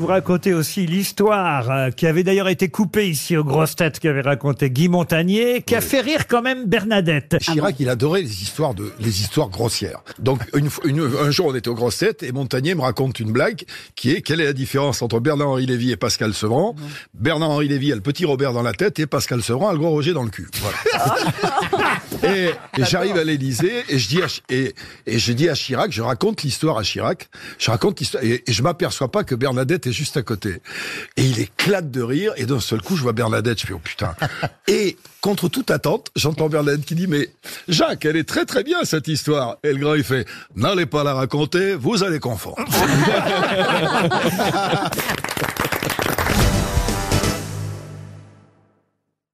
vous racontez aussi l'histoire euh, qui avait d'ailleurs été coupée ici aux grosses têtes qu'avait raconté Guy Montagnier, qui a fait rire quand même Bernadette. Chirac, il adorait les histoires de, les histoires grossières. Donc, une, fois- une- un jour, on était aux grosses têtes et Montagnier me raconte une blague qui est quelle est la différence entre Bernard-Henri Lévy et Pascal Sevran? Bernard-Henri Lévy a le petit Robert dans la tête et Pascal Sevran a le gros Roger dans le cul. Voilà. et et j'arrive à l'Élysée et je dis à, et, et je dis à Chirac, je raconte l'histoire à Chirac, je raconte l'histoire et, et je m'aperçois pas que Bernadette est juste à côté. Et il éclate de rire et d'un seul coup je vois Bernadette, je fais oh putain. Et contre toute attente, j'entends Bernadette qui dit mais Jacques, elle est très très bien cette histoire. Et le grand il fait n'allez pas la raconter, vous allez confondre.